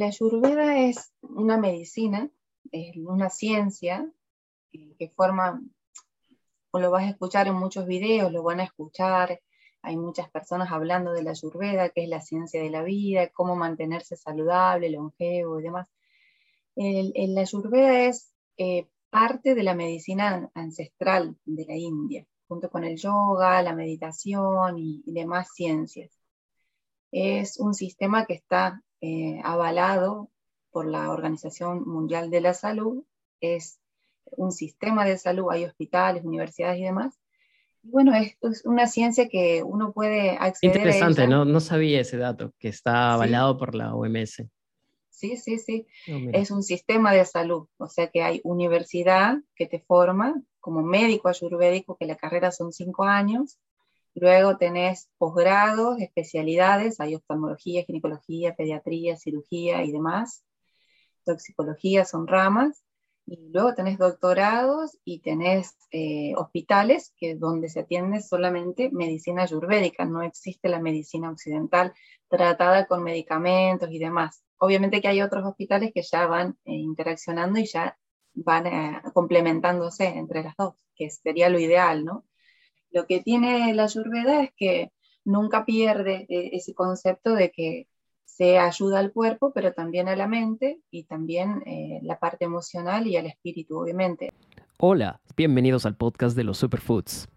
La ayurveda es una medicina, es una ciencia que forma, o lo vas a escuchar en muchos videos, lo van a escuchar, hay muchas personas hablando de la ayurveda, que es la ciencia de la vida, cómo mantenerse saludable, longevo y demás. El, la ayurveda es eh, parte de la medicina ancestral de la India, junto con el yoga, la meditación y demás ciencias. Es un sistema que está eh, avalado por la Organización Mundial de la Salud, es un sistema de salud, hay hospitales, universidades y demás. bueno, esto es una ciencia que uno puede acceder Interesante, ¿no? no sabía ese dato, que está avalado por la OMS. Sí, sí, sí. es un sistema de salud, o sea que hay universidad que te forma como médico ayurvédico, que la carrera son cinco años, Luego tenés posgrados, especialidades, hay oftalmología, ginecología, pediatría, cirugía y demás. Toxicología son ramas. Y luego tenés doctorados y tenés eh, hospitales que donde se atiende solamente medicina ayurvédica, no existe la medicina occidental tratada con medicamentos y demás. Obviamente que hay otros hospitales que ya van eh, interaccionando y ya van eh, complementándose entre las dos, que sería lo ideal, ¿no? Lo que tiene la ayurveda es que nunca pierde eh, ese concepto de que se ayuda al cuerpo, pero también a la mente y también eh, la parte emocional y al espíritu, obviamente. Hola, bienvenidos al podcast de los superfoods.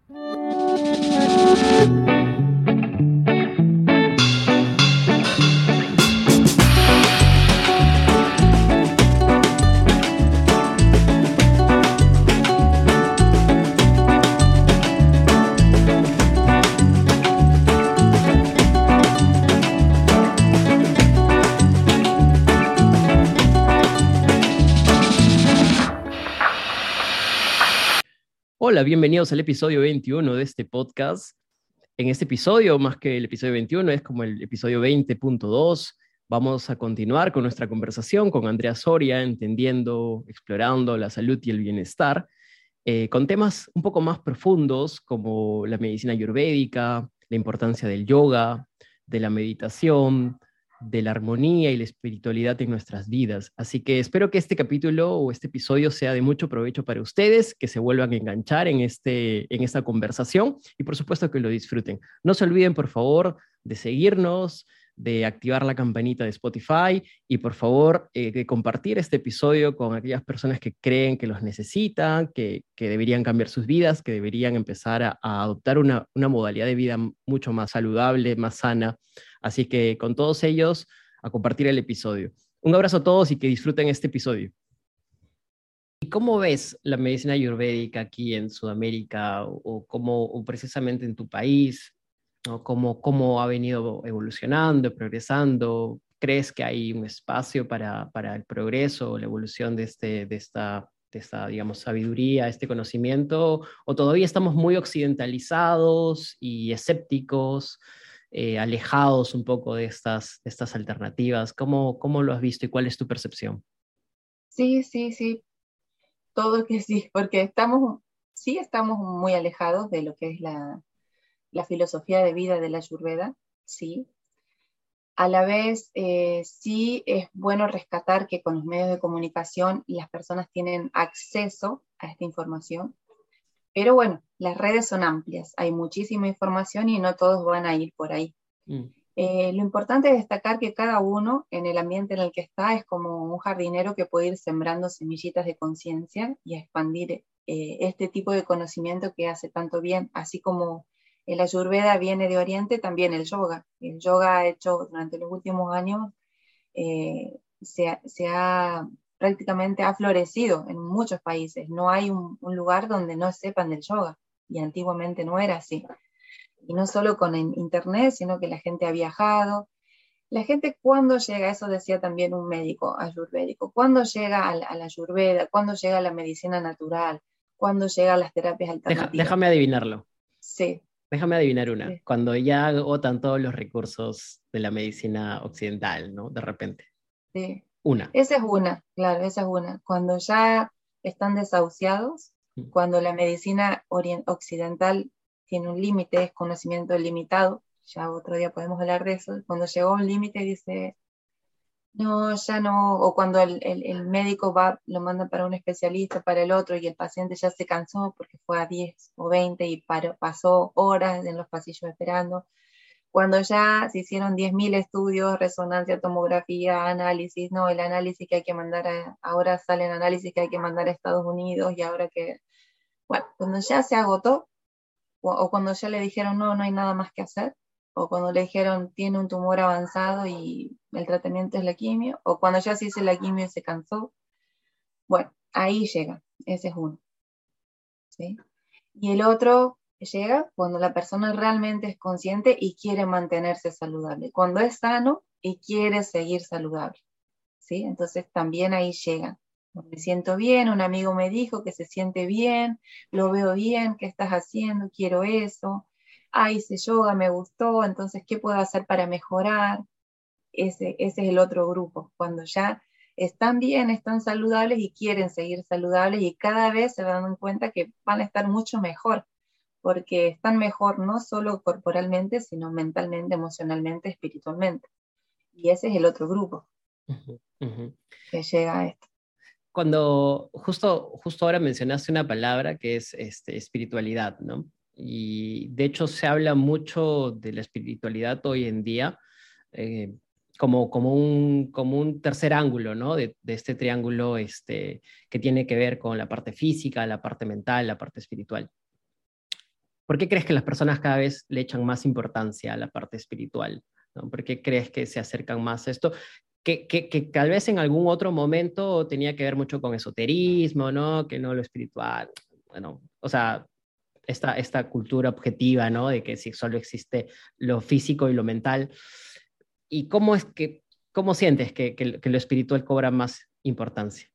Hola, bienvenidos al episodio 21 de este podcast. En este episodio, más que el episodio 21, es como el episodio 20.2. Vamos a continuar con nuestra conversación con Andrea Soria, entendiendo, explorando la salud y el bienestar, eh, con temas un poco más profundos como la medicina ayurvédica, la importancia del yoga, de la meditación, de la armonía y la espiritualidad en nuestras vidas. Así que espero que este capítulo o este episodio sea de mucho provecho para ustedes, que se vuelvan a enganchar en, este, en esta conversación y por supuesto que lo disfruten. No se olviden, por favor, de seguirnos, de activar la campanita de Spotify y por favor eh, de compartir este episodio con aquellas personas que creen que los necesitan, que, deberían cambiar sus vidas, que deberían empezar a, adoptar una, una modalidad de vida mucho más saludable, más sana. Así que con todos ellos, a compartir el episodio. Un abrazo a todos y que disfruten este episodio. ¿Y cómo ves la medicina ayurvédica aquí en Sudamérica o, cómo, precisamente en tu país? ¿Cómo, ¿Cómo ha venido evolucionando, progresando? ¿Crees que hay un espacio para, para el progreso o la evolución de, este, de esta de esta, digamos, sabiduría, este conocimiento, o todavía estamos muy occidentalizados y escépticos eh, alejados un poco de estas, estas alternativas. ¿Cómo, ¿Cómo lo has visto y cuál es tu percepción? Sí, sí, sí. Todo que sí, porque estamos, sí estamos muy alejados de lo que es la, la filosofía de vida de la Ayurveda, sí. A la vez, eh, sí es bueno rescatar que con los medios de comunicación las personas tienen acceso a esta información pero bueno, las redes son amplias, hay muchísima información y no todos van a ir por ahí. Mm. Eh, lo importante es destacar que cada uno en el ambiente en el que está es como un jardinero que puede ir sembrando semillitas de conciencia y expandir eh, este tipo de conocimiento que hace tanto bien, así como el ayurveda viene de Oriente, también el yoga. El yoga ha hecho durante los últimos años, eh, se, ha prácticamente ha florecido en muchos países. No hay un, lugar donde no sepan del yoga y antiguamente no era así. Y no solo con internet, sino que la gente ha viajado. La gente cuando llega, eso decía también un médico ayurvédico, cuando llega a la, ayurveda, cuando llega a la medicina natural, cuando llega a las terapias alternativas. déjame adivinarlo. Sí. Déjame adivinar una. Cuando ya agotan todos los recursos de la medicina occidental, ¿no? De repente. Sí. Una. Esa es una, claro, esa es una. Cuando ya están desahuciados, mm. cuando la medicina occidental tiene un límite, es conocimiento limitado, ya otro día podemos hablar de eso, cuando llegó un límite dice, No, ya no, o cuando el, el, médico va, lo manda para un especialista, para el otro, y el paciente ya se cansó porque fue a 10 o 20 y pasó horas en los pasillos esperando. Cuando ya se hicieron 10.000 estudios, resonancia, tomografía, análisis, no, el análisis que hay que mandar, a, ahora salen análisis que hay que mandar a Estados Unidos y ahora que, bueno, cuando ya se agotó, o, o cuando ya le dijeron, no, no hay nada más que hacer, o cuando le dijeron tiene un tumor avanzado y el tratamiento es la quimio, o cuando ya se hizo la quimio y se cansó. Bueno, ahí llega, ese es uno. ¿sí? Y el otro llega cuando la persona realmente es consciente y quiere mantenerse saludable, cuando es sano y quiere seguir saludable. ¿sí? Entonces también ahí llega. Me siento bien, un amigo me dijo que se siente bien, lo veo bien, ¿qué estás haciendo? Quiero eso ah, hice yoga, me gustó, entonces, ¿qué puedo hacer para mejorar? Ese, ese es el otro grupo, cuando ya están bien, están saludables y quieren seguir saludables y cada vez se dan cuenta que van a estar mucho mejor, porque están mejor no solo corporalmente, sino mentalmente, emocionalmente, espiritualmente. Y ese es el otro grupo que llega a esto. Cuando justo, justo ahora mencionaste una palabra que es este, espiritualidad, ¿no? Y de hecho se habla mucho de la espiritualidad hoy en día eh, como, como, un, como un tercer ángulo, ¿no? De, de, este triángulo este, que tiene que ver con la parte física, la parte mental, la parte espiritual. ¿Por qué crees que las personas cada vez le echan más importancia a la parte espiritual? ¿no? ¿Por qué crees que se acercan más a esto? Que, que, que, tal vez en algún otro momento tenía que ver mucho con esoterismo, ¿no? Que no lo espiritual. Bueno, o sea, esta, esta cultura objetiva, ¿no? De que si solo existe lo físico y lo mental. ¿Y cómo es que, cómo sientes que, que, lo espiritual cobra más importancia?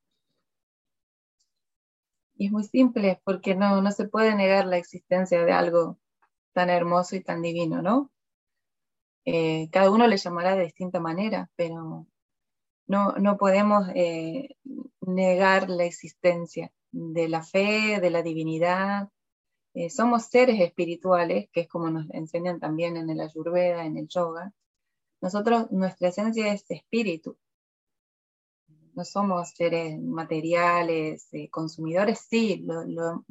Y es muy simple, porque no, no se puede negar la existencia de algo tan hermoso y tan divino, ¿no? Eh, cada uno le llamará de distinta manera, pero no, no podemos eh, negar la existencia de la fe, de la divinidad, eh, somos seres espirituales, que es como nos enseñan también en el ayurveda, en el yoga. Nosotros, nuestra esencia es espíritu. No somos seres materiales, eh, consumidores, sí,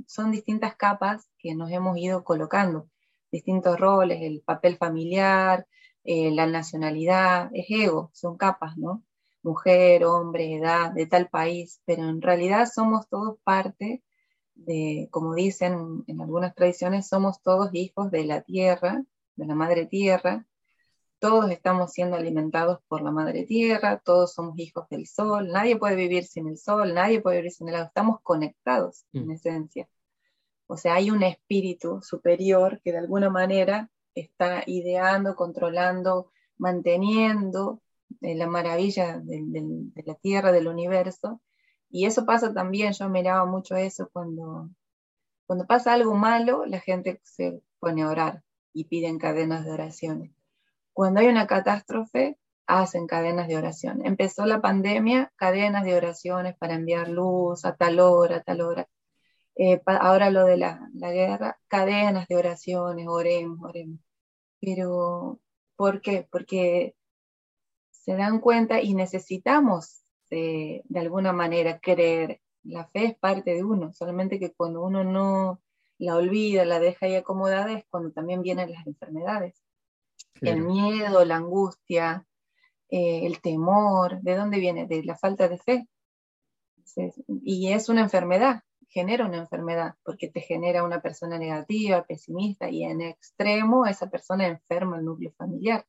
son distintas capas que nos hemos ido colocando, distintos roles, el papel familiar, eh, la nacionalidad, es ego, son capas, ¿no? Mujer, hombre, edad, de tal país, pero en realidad somos todos parte como dicen en algunas tradiciones, somos todos hijos de la tierra, de la madre tierra, todos estamos siendo alimentados por la madre tierra, todos somos hijos del sol, nadie puede vivir sin el sol, nadie puede vivir sin el agua, estamos conectados en mm. esencia. O sea, hay un espíritu superior que de alguna manera está ideando, controlando, manteniendo eh, la maravilla de la tierra, del universo, y eso pasa también, yo miraba mucho eso cuando, cuando pasa algo malo, la gente se pone a orar y piden cadenas de oraciones. Cuando hay una catástrofe, hacen cadenas de oración. Empezó la pandemia, cadenas de oraciones para enviar luz a tal hora, a tal hora. Eh, ahora lo de la, guerra, cadenas de oraciones, oremos, oremos. Pero, ¿por qué? Porque se dan cuenta y necesitamos de, alguna manera creer. La fe es parte de uno, solamente que cuando uno no la olvida, la deja ahí acomodada, es cuando también vienen las enfermedades. El miedo, la angustia, eh, el temor, ¿de dónde viene? De la falta de fe. y es una enfermedad, genera una enfermedad, porque te genera una persona negativa, pesimista, y en extremo esa persona enferma el núcleo familiar.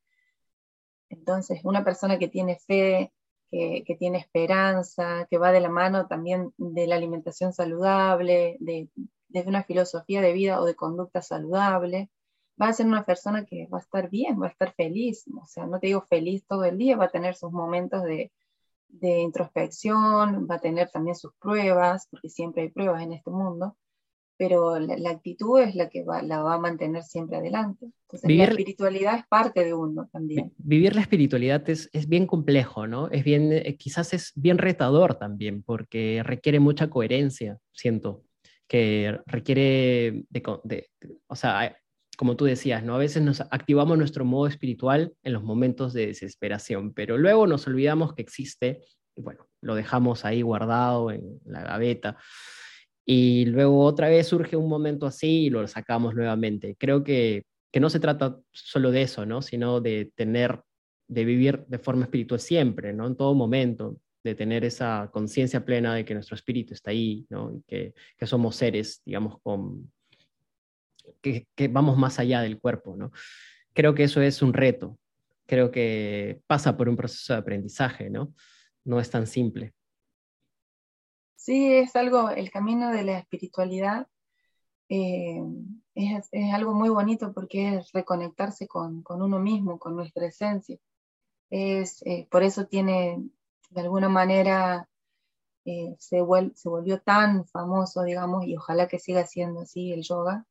Entonces, una persona que tiene fe, que, tiene esperanza, que va de la mano también de la alimentación saludable, de, una filosofía de vida o de conducta saludable, va a ser una persona que va a estar bien, va a estar feliz. O sea, no te digo feliz todo el día, va a tener sus momentos de, de introspección, va a tener también sus pruebas, porque siempre hay pruebas en este mundo, pero la, actitud es la que la va a mantener siempre adelante. Entonces, la espiritualidad es parte de uno también. Vivir la espiritualidad es, es bien complejo, ¿no? Es bien, eh, quizás es bien retador también, porque requiere mucha coherencia, siento, que requiere de, o sea, como tú decías, ¿no? A veces nos activamos nuestro modo espiritual en los momentos de desesperación, pero luego nos olvidamos que existe y bueno, lo dejamos ahí guardado en la gaveta. Y luego otra vez surge un momento así y lo sacamos nuevamente. Creo que, que no se trata solo de eso, ¿no? Sino de tener, de vivir de forma espiritual siempre, ¿no? En todo momento, de tener esa conciencia plena de que nuestro espíritu está ahí, ¿no? Y que, que somos seres, digamos, con, que, que, vamos más allá del cuerpo, ¿no? Creo que eso es un reto, creo que pasa por un proceso de aprendizaje, ¿no? No es tan simple. Sí, es algo, el camino de la espiritualidad eh, es, es, algo muy bonito porque es reconectarse con, con uno mismo, con nuestra esencia. Es, eh, por eso tiene de alguna manera eh, se, vuel se, volvió tan famoso, digamos, y ojalá que siga siendo así el yoga,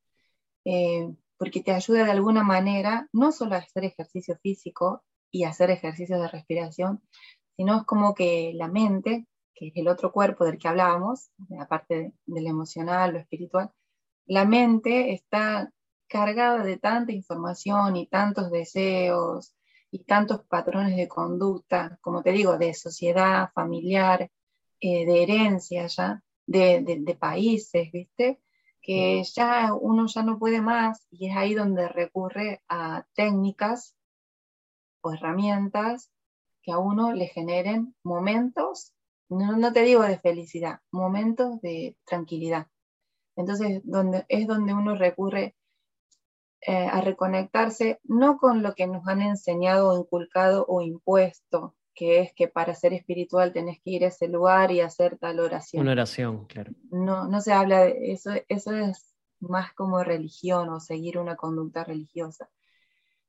eh, porque te ayuda de alguna manera no solo a hacer ejercicio físico y hacer ejercicios de respiración, sino es como que la mente, que es el otro cuerpo del que hablábamos, aparte del emocional, lo espiritual, la mente está cargada de tanta información y tantos deseos, y tantos patrones de conducta, como te digo, de sociedad, familiar, eh, de herencia ya, de, de, de, países, ¿viste? Que ya uno ya no puede más y es ahí donde recurre a técnicas o herramientas que a uno le generen momentos, no, no te digo de felicidad, momentos de tranquilidad. Entonces, donde, es donde uno recurre eh, a reconectarse no con lo que nos han enseñado, inculcado o impuesto, que es que para ser espiritual tenés que ir a ese lugar y hacer tal oración. Una oración, claro. No, no se habla de eso, eso es más como religión o seguir una conducta religiosa.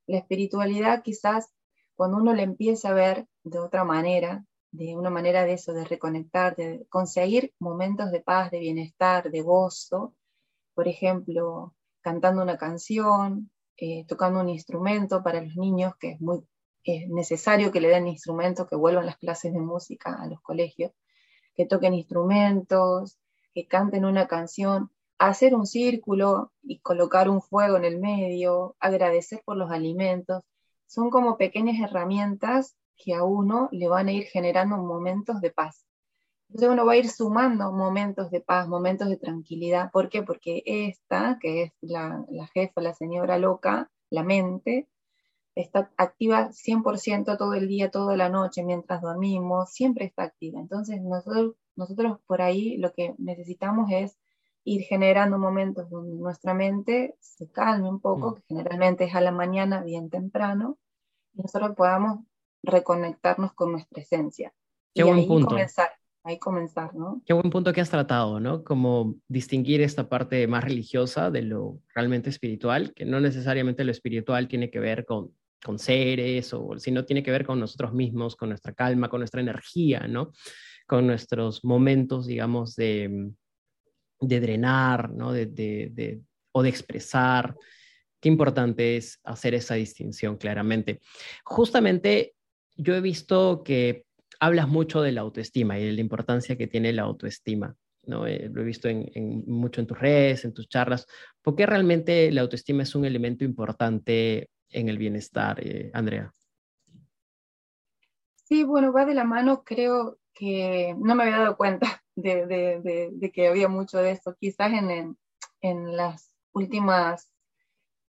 La espiritualidad quizás cuando uno le empieza a ver de otra manera, de una manera de eso, de reconectar, de conseguir momentos de paz, de bienestar, de gozo, por ejemplo, cantando una canción, eh, tocando un instrumento para los niños, que es muy es necesario que le den instrumentos, que vuelvan las clases de música a los colegios, que toquen instrumentos, que canten una canción, hacer un círculo y colocar un fuego en el medio, agradecer por los alimentos, son como pequeñas herramientas que a uno le van a ir generando momentos de paz. Entonces uno va a ir sumando momentos de paz, momentos de tranquilidad. ¿Por qué? Porque esta, que es la, la jefa, la señora loca, la mente, está activa 100% todo el día, toda la noche, mientras dormimos, siempre está activa. Entonces nosotros, nosotros por ahí lo que necesitamos es ir generando momentos donde nuestra mente se calme un poco, mm. que generalmente es a la mañana, bien temprano, y nosotros podamos reconectarnos con nuestra esencia. Qué y buen ahí punto. comenzar ahí comenzar, ¿no? Qué buen punto que has tratado, ¿no? Como distinguir esta parte más religiosa de lo realmente espiritual, que no necesariamente lo espiritual tiene que ver con, con seres, o sino tiene que ver con nosotros mismos, con nuestra calma, con nuestra energía, ¿no? Con nuestros momentos, digamos, de, de drenar, ¿no? De, de, o de expresar. Qué importante es hacer esa distinción claramente. Justamente yo he visto que hablas mucho de la autoestima y de la importancia que tiene la autoestima. ¿no? Eh, lo he visto mucho en tus redes, en tus charlas. ¿Por qué realmente la autoestima es un elemento importante en el bienestar, eh, Andrea? Sí, bueno, va de la mano, creo que no me había dado cuenta de, que había mucho de esto. Quizás en, en, en las últimas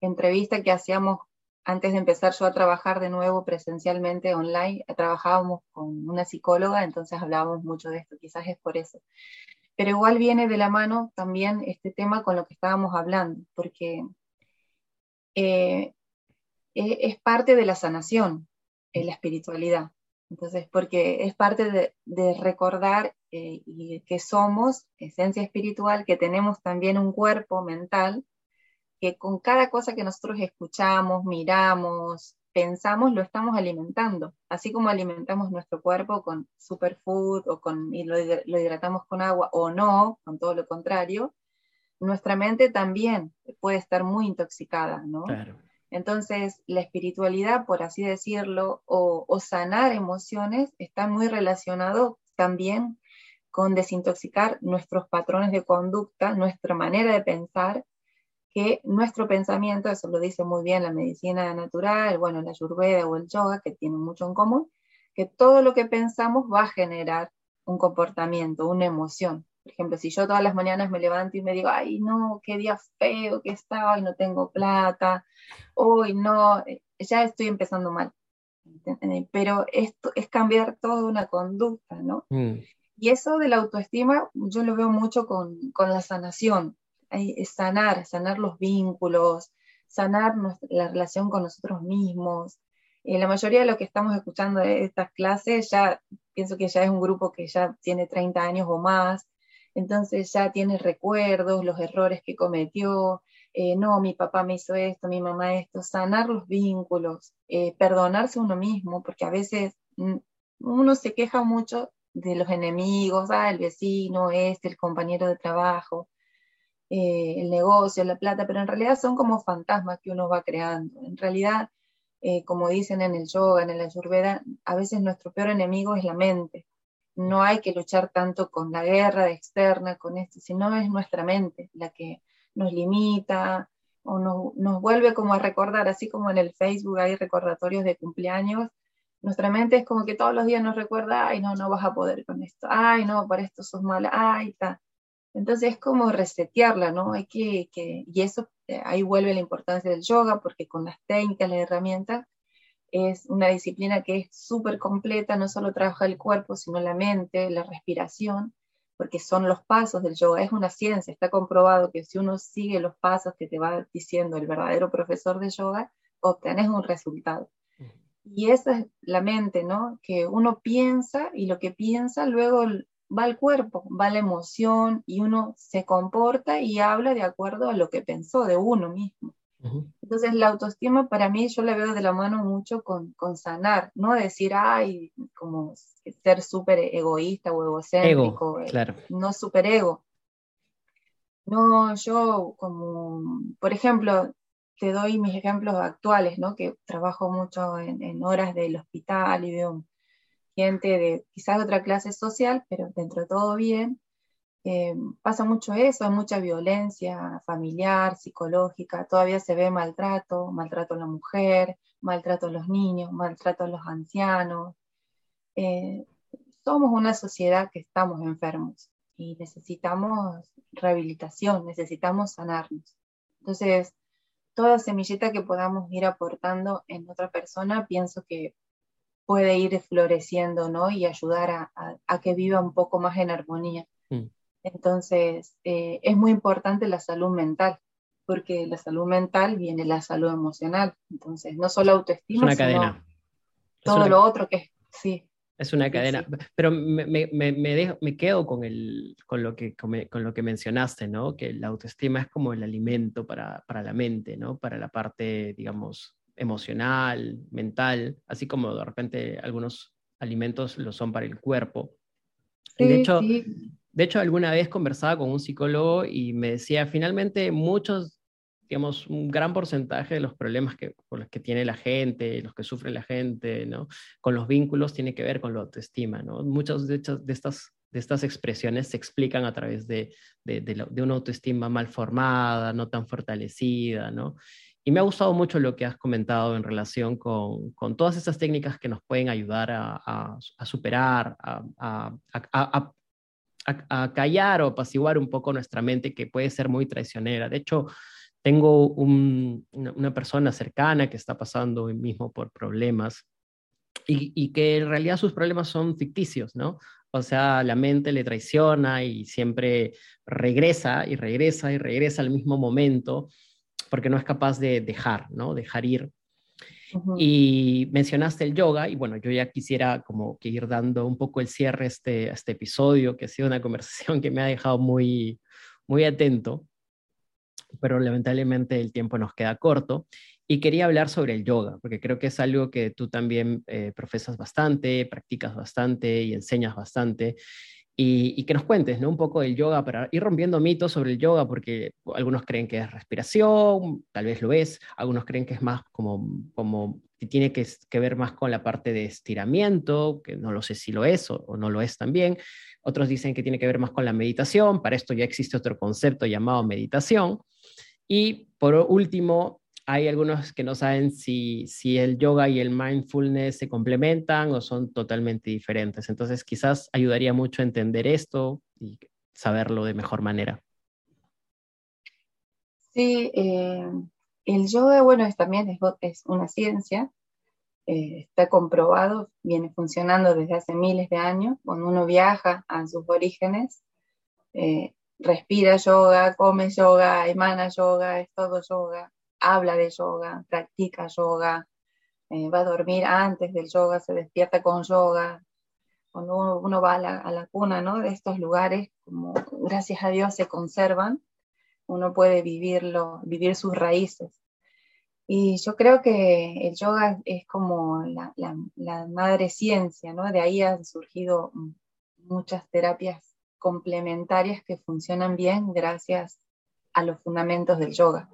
entrevistas que hacíamos antes de empezar yo a trabajar de nuevo presencialmente online, trabajábamos con una psicóloga, entonces hablábamos mucho de esto, quizás es por eso. Pero igual viene de la mano también este tema con lo que estábamos hablando, porque eh, es parte de la sanación, en la espiritualidad. Entonces, porque es parte de, de recordar eh, que somos esencia espiritual, que tenemos también un cuerpo mental que con cada cosa que nosotros escuchamos, miramos, pensamos, lo estamos alimentando. Así como alimentamos nuestro cuerpo con superfood o con, y lo, lo hidratamos con agua o no, con todo lo contrario, nuestra mente también puede estar muy intoxicada, ¿no? Claro. Entonces, la espiritualidad, por así decirlo, o, sanar emociones, está muy relacionado también con desintoxicar nuestros patrones de conducta, nuestra manera de pensar que nuestro pensamiento, eso lo dice muy bien la medicina natural, bueno, la ayurveda o el yoga, que tienen mucho en común, que todo lo que pensamos va a generar un comportamiento, una emoción. Por ejemplo, si yo todas las mañanas me levanto y me digo, ay, no, qué día feo que está, hoy no tengo plata, hoy no, eh, ya estoy empezando mal. Pero esto es cambiar toda una conducta, ¿no? Mm. Y eso de la autoestima yo lo veo mucho con, con la sanación, es sanar, sanar los vínculos, sanar la relación con nosotros mismos. Eh, la mayoría de lo que estamos escuchando de estas clases, ya pienso que ya es un grupo que ya tiene 30 años o más, entonces ya tiene recuerdos, los errores que cometió, eh, no, mi papá me hizo esto, mi mamá esto, sanar los vínculos, eh, perdonarse uno mismo, porque a veces mm, uno se queja mucho de los enemigos, ah, el vecino, este, el compañero de trabajo, eh, el negocio, la plata, pero en realidad son como fantasmas que uno va creando. En realidad, como dicen en el yoga, en el ayurveda, a veces nuestro peor enemigo es la mente. No hay que luchar tanto con la guerra externa, con esto, sino es nuestra mente la que nos limita o nos, nos vuelve como a recordar, así como en el Facebook hay recordatorios de cumpleaños, nuestra mente es como que todos los días nos recuerda, ay, no, no vas a poder con esto, ay, no, para esto sos mala, ay, está. Entonces es como resetearla, ¿no? Hay que, y eso, eh, ahí vuelve la importancia del yoga, porque con las técnicas, las herramientas, es una disciplina que es súper completa, no solo trabaja el cuerpo, sino la mente, la respiración, porque son los pasos del yoga, es una ciencia, está comprobado que si uno sigue los pasos que te va diciendo el verdadero profesor de yoga, obtienes un resultado. Y esa es la mente, ¿no? Que uno piensa y lo que piensa luego va al cuerpo, va la emoción y uno se comporta y habla de acuerdo a lo que pensó de uno mismo. Entonces la autoestima para mí yo la veo de la mano mucho con, con sanar, no decir, ay, como ser súper egoísta o egocéntrico, ego, claro. no súper ego. No, yo como, por ejemplo, te doy mis ejemplos actuales, ¿no? que trabajo mucho en, en horas del hospital y veo gente de quizás otra clase social, pero dentro de todo bien. Eh, pasa mucho eso, hay mucha violencia familiar, psicológica, todavía se ve maltrato, maltrato a la mujer, maltrato a los niños, maltrato a los ancianos. Eh, somos una sociedad que estamos enfermos y necesitamos rehabilitación, necesitamos sanarnos. Entonces, toda semillita que podamos ir aportando en otra persona, pienso que puede ir floreciendo, ¿no? Y ayudar a, que viva un poco más en armonía. Mm. Entonces, eh, es muy importante la salud mental, porque la salud mental viene la salud emocional. Entonces, no solo autoestima, es una cadena. todo lo otro que sí. Es una cadena, pero me, me, me, me quedo con, el, con, lo que, con, lo que mencionaste, ¿no? Que la autoestima es como el alimento para, para la mente, ¿no? Para la parte, digamos, emocional, mental, así como de repente algunos alimentos lo son para el cuerpo. de, hecho, de hecho, alguna vez conversaba con un psicólogo y me decía, finalmente muchos, digamos, un gran porcentaje de los problemas que, por los que tiene la gente, los que sufre la gente, ¿no? con los vínculos, tiene que ver con la autoestima. ¿no? Muchas de, estas de estas expresiones se explican a través de, de, una autoestima mal formada, no tan fortalecida, ¿no? Y me ha gustado mucho lo que has comentado en relación con, con todas estas técnicas que nos pueden ayudar a, a, superar, a, a, callar o apaciguar un poco nuestra mente que puede ser muy traicionera. De hecho, tengo una, persona cercana que está pasando hoy mismo por problemas y, y, que en realidad sus problemas son ficticios, ¿no? O sea, la mente le traiciona y siempre regresa y regresa y regresa al mismo momento porque no es capaz de dejar, ¿no? Dejar ir. Y mencionaste el yoga y bueno, yo ya quisiera como que ir dando un poco el cierre a este, este episodio, que ha sido una conversación que me ha dejado muy, muy atento, pero lamentablemente el tiempo nos queda corto. Y quería hablar sobre el yoga, porque creo que es algo que tú también eh, profesas bastante, practicas bastante y enseñas bastante y, que nos cuentes ¿no? un poco del yoga para ir rompiendo mitos sobre el yoga, porque algunos creen que es respiración, tal vez lo es, algunos creen que es más como, como que tiene que, ver más con la parte de estiramiento, que no lo sé si lo es o, o no lo es también. Otros dicen que tiene que ver más con la meditación, para esto ya existe otro concepto llamado meditación. Y por último, hay algunos que no saben si, el yoga y el mindfulness se complementan o son totalmente diferentes. Entonces, quizás ayudaría mucho a entender esto y saberlo de mejor manera. Sí, eh, el yoga, bueno, es, también es, una ciencia, eh, está comprobado, viene funcionando desde hace miles de años. Cuando uno viaja a sus orígenes, eh, respira yoga, come yoga, emana yoga, es todo yoga, habla de yoga, practica yoga, va a dormir antes del yoga, se despierta con yoga. Cuando uno, va a la, la, cuna ¿no? de estos lugares, gracias a Dios se conservan, uno puede vivirlo, vivir sus raíces. Y yo creo que el yoga es como la, madre ciencia, ¿no? De ahí han surgido muchas terapias complementarias que funcionan bien gracias a los fundamentos del yoga.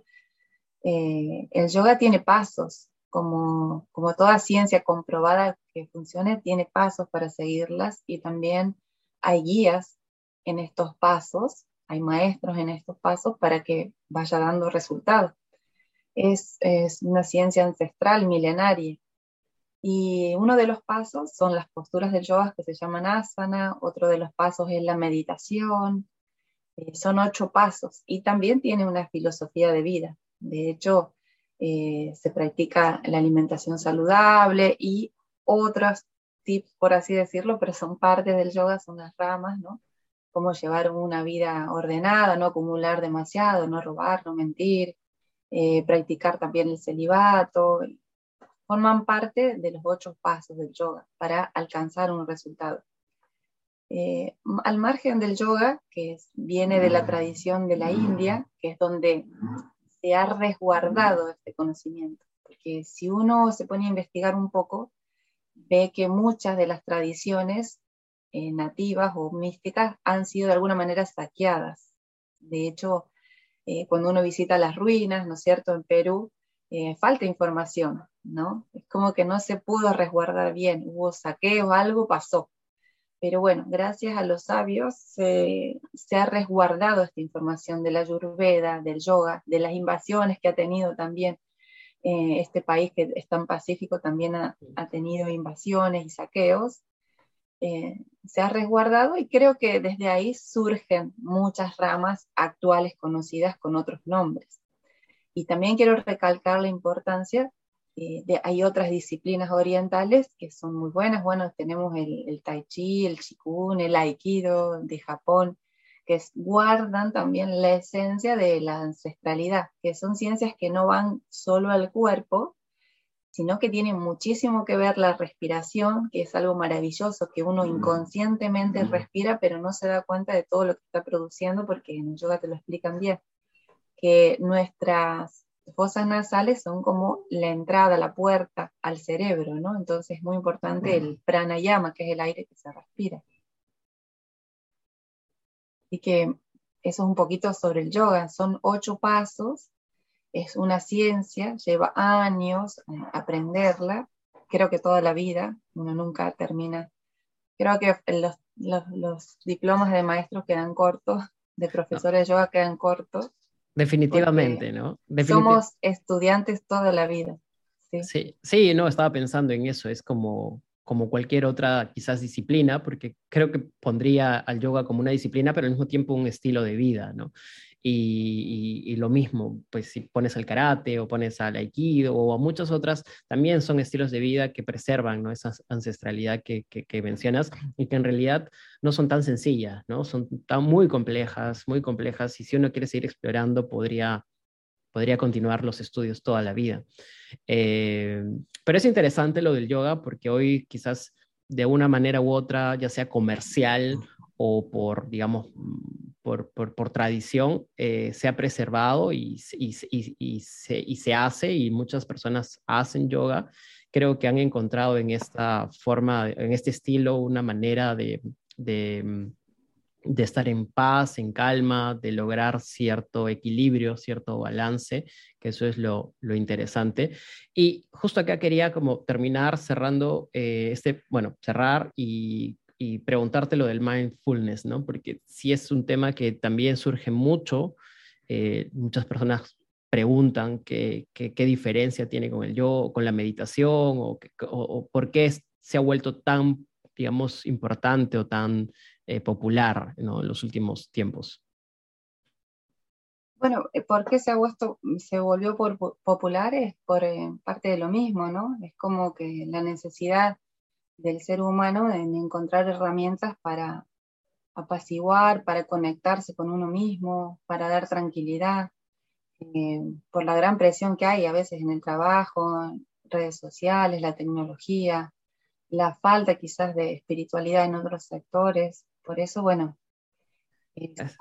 Eh, el yoga tiene pasos, como, como toda ciencia comprobada que funcione, tiene pasos para seguirlas y también hay guías en estos pasos hay maestros en estos pasos para que vaya dando resultados. Es, una ciencia ancestral, milenaria. Y uno de los pasos son las posturas del yoga que se llaman asana, otro de los pasos es la meditación. Eh, son ocho pasos y también tiene una filosofía de vida. De hecho, eh, se practica la alimentación saludable y otros tips, por así decirlo, pero son parte del yoga, son las ramas, ¿no? cómo llevar una vida ordenada, no acumular demasiado, no robar, no mentir, eh, practicar también el celibato, forman parte de los ocho pasos del yoga para alcanzar un resultado. Eh, al margen del yoga, que viene de la tradición de la India, que es donde se ha resguardado este conocimiento, porque si uno se pone a investigar un poco, ve que muchas de las tradiciones eh, nativas o místicas han sido de alguna manera saqueadas. De hecho, eh, cuando uno visita las ruinas, ¿no es cierto?, en Perú, eh, falta información, ¿no? Es como que no se pudo resguardar bien, hubo saqueo, algo pasó. Pero bueno, gracias a los sabios se ha resguardado esta información de la Ayurveda, del yoga, de las invasiones que ha tenido también este país que es tan pacífico, también ha, ha tenido invasiones y saqueos. Eh, se ha resguardado y creo que desde ahí surgen muchas ramas actuales conocidas con otros nombres. Y también quiero recalcar la importancia eh, de, hay otras disciplinas orientales que son muy buenas. Bueno, tenemos el, tai chi, el chikun, el aikido de Japón, que guardan también la esencia de la ancestralidad, que son ciencias que no van solo al cuerpo, sino que tiene muchísimo que ver la respiración, que es algo maravilloso, que uno inconscientemente respira, pero no se da cuenta de todo lo que está produciendo, porque en el yoga te lo explican bien, que nuestras fosas nasales son como la entrada, la puerta al cerebro, ¿no? Entonces es muy importante el pranayama, que es el aire que se respira. Y que eso es un poquito sobre el yoga, son ocho pasos es una ciencia, lleva años eh, aprenderla, creo que toda la vida, uno nunca termina. Creo que los, diplomas de maestros quedan cortos, de profesores de yoga quedan cortos. Definitivamente, ¿no? somos estudiantes toda la vida. ¿sí? ¿sí? Sí, no, estaba pensando en eso, es como, como cualquier otra quizás disciplina, porque creo que pondría al yoga como una disciplina, pero al mismo tiempo un estilo de vida, ¿no? Y, lo mismo, pues si pones al karate o pones al aikido o a muchas otras, también son estilos de vida que preservan ¿no? esa ancestralidad que, que, mencionas y que en realidad no son tan sencillas, ¿no? Son tan muy complejas, muy complejas y si uno quiere seguir explorando podría, podría continuar los estudios toda la vida. Eh, pero es interesante lo del yoga porque hoy quizás de una manera u otra, ya sea comercial o por, digamos, por, tradición, eh, se ha preservado y, se, hace y muchas personas hacen yoga. Creo que han encontrado en esta forma, en este estilo, una manera mm, de estar en paz, en calma, de lograr cierto equilibrio, cierto balance, que eso es lo, lo interesante. Y justo acá quería como terminar cerrando eh, este, bueno, cerrar y y preguntarte lo del mindfulness, ¿no? Porque sí es un tema que también surge mucho eh, muchas personas preguntan qué, qué, diferencia tiene con el yo, con la meditación, o, o, por qué se ha vuelto tan, digamos, importante o tan eh, popular en los últimos tiempos. Bueno, eh, ¿por qué se, ha vuelto, se volvió popular? Es por parte de lo mismo, ¿no? Es como que la necesidad del ser humano en encontrar herramientas para apaciguar, para conectarse con uno mismo, para dar tranquilidad, eh, por la gran presión que hay a veces en el trabajo, redes sociales, la tecnología, la falta quizás de espiritualidad en otros sectores. Por eso, bueno, es,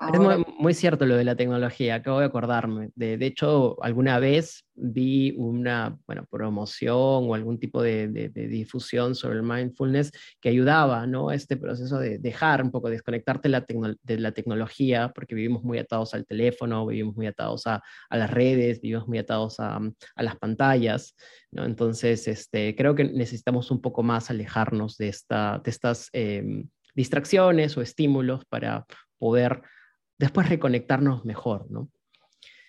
muy, cierto lo de la tecnología, acabo de acordarme. De, hecho, alguna vez vi una bueno, promoción o algún tipo de, difusión sobre el mindfulness que ayudaba ¿no? a este proceso de dejar un poco, desconectarte de la tecnología, porque vivimos muy atados al teléfono, vivimos muy atados a, las redes, vivimos muy atados a, las pantallas. ¿no? Entonces, este, creo que necesitamos un poco más alejarnos de, esta, de estas... Em, distracciones o estímulos para poder después reconectarnos mejor, ¿no?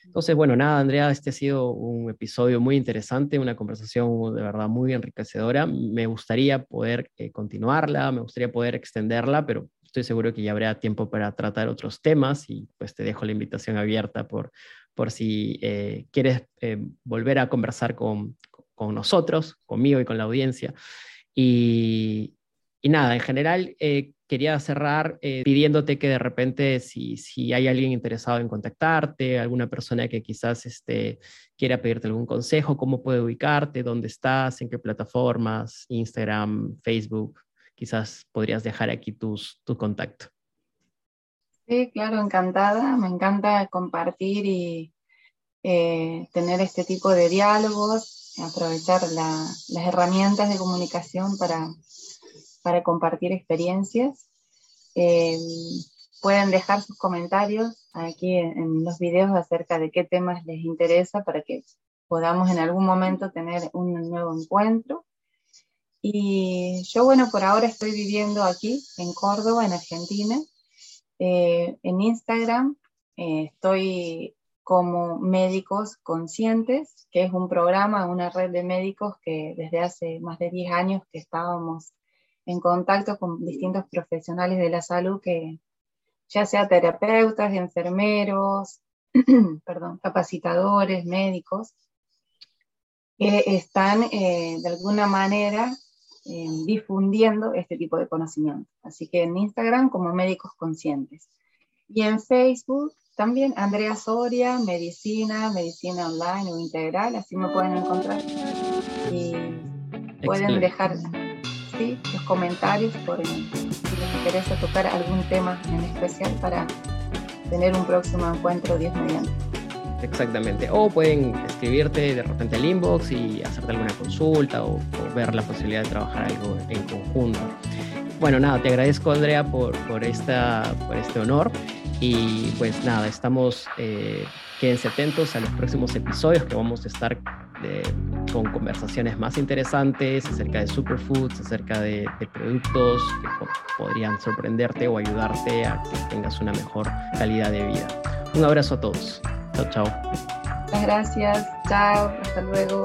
Entonces, bueno, nada, Andrea, este ha sido un episodio muy interesante, una conversación de verdad muy enriquecedora. Me gustaría poder eh, continuarla, me gustaría poder extenderla, pero estoy seguro que ya habrá tiempo para tratar otros temas y pues te dejo la invitación abierta por, por si eh, quieres eh, volver a conversar con, con, nosotros, conmigo y con la audiencia. Y, y nada, en general, quería cerrar eh, pidiéndote que de repente si, si, hay alguien interesado en contactarte, alguna persona que quizás este, quiera pedirte algún consejo, cómo puede ubicarte, dónde estás, en qué plataformas, Instagram, Facebook, quizás podrías dejar aquí tus, tu contacto. Sí, claro, encantada. Me encanta compartir y eh, tener este tipo de diálogos, aprovechar las herramientas de comunicación para para compartir experiencias. Eh, pueden dejar sus comentarios aquí en, los videos acerca de qué temas les interesa para que podamos en algún momento tener un nuevo encuentro. Y yo, bueno, por ahora estoy viviendo aquí en Córdoba, en Argentina. Eh, en Instagram eh, estoy como Médicos Conscientes, que es un programa, una red de médicos que desde hace más de 10 años que estábamos en contacto con distintos profesionales de la salud que ya sea terapeutas, enfermeros, perdón, capacitadores, médicos, que están eh, de alguna manera eh, difundiendo este tipo de conocimiento. Así que en Instagram como médicos conscientes. Y en Facebook también Andrea Soria, medicina, medicina online o integral, así me pueden encontrar. Y pueden dejar los comentarios por si les interesa tocar algún tema en especial para tener un próximo encuentro Dios mediante. Exactamente. O pueden escribirte de repente al inbox y hacerte alguna consulta o, ver la posibilidad de trabajar algo en conjunto. Bueno, nada, te agradezco Andrea por, por, esta, por este honor y pues nada, estamos, eh, quédense atentos a los próximos episodios que vamos a estar de, con conversaciones más interesantes acerca de superfoods, acerca de, productos que podrían sorprenderte o ayudarte a que tengas una mejor calidad de vida. Un abrazo a todos. Chao, chao. Muchas gracias. Chao. Hasta luego.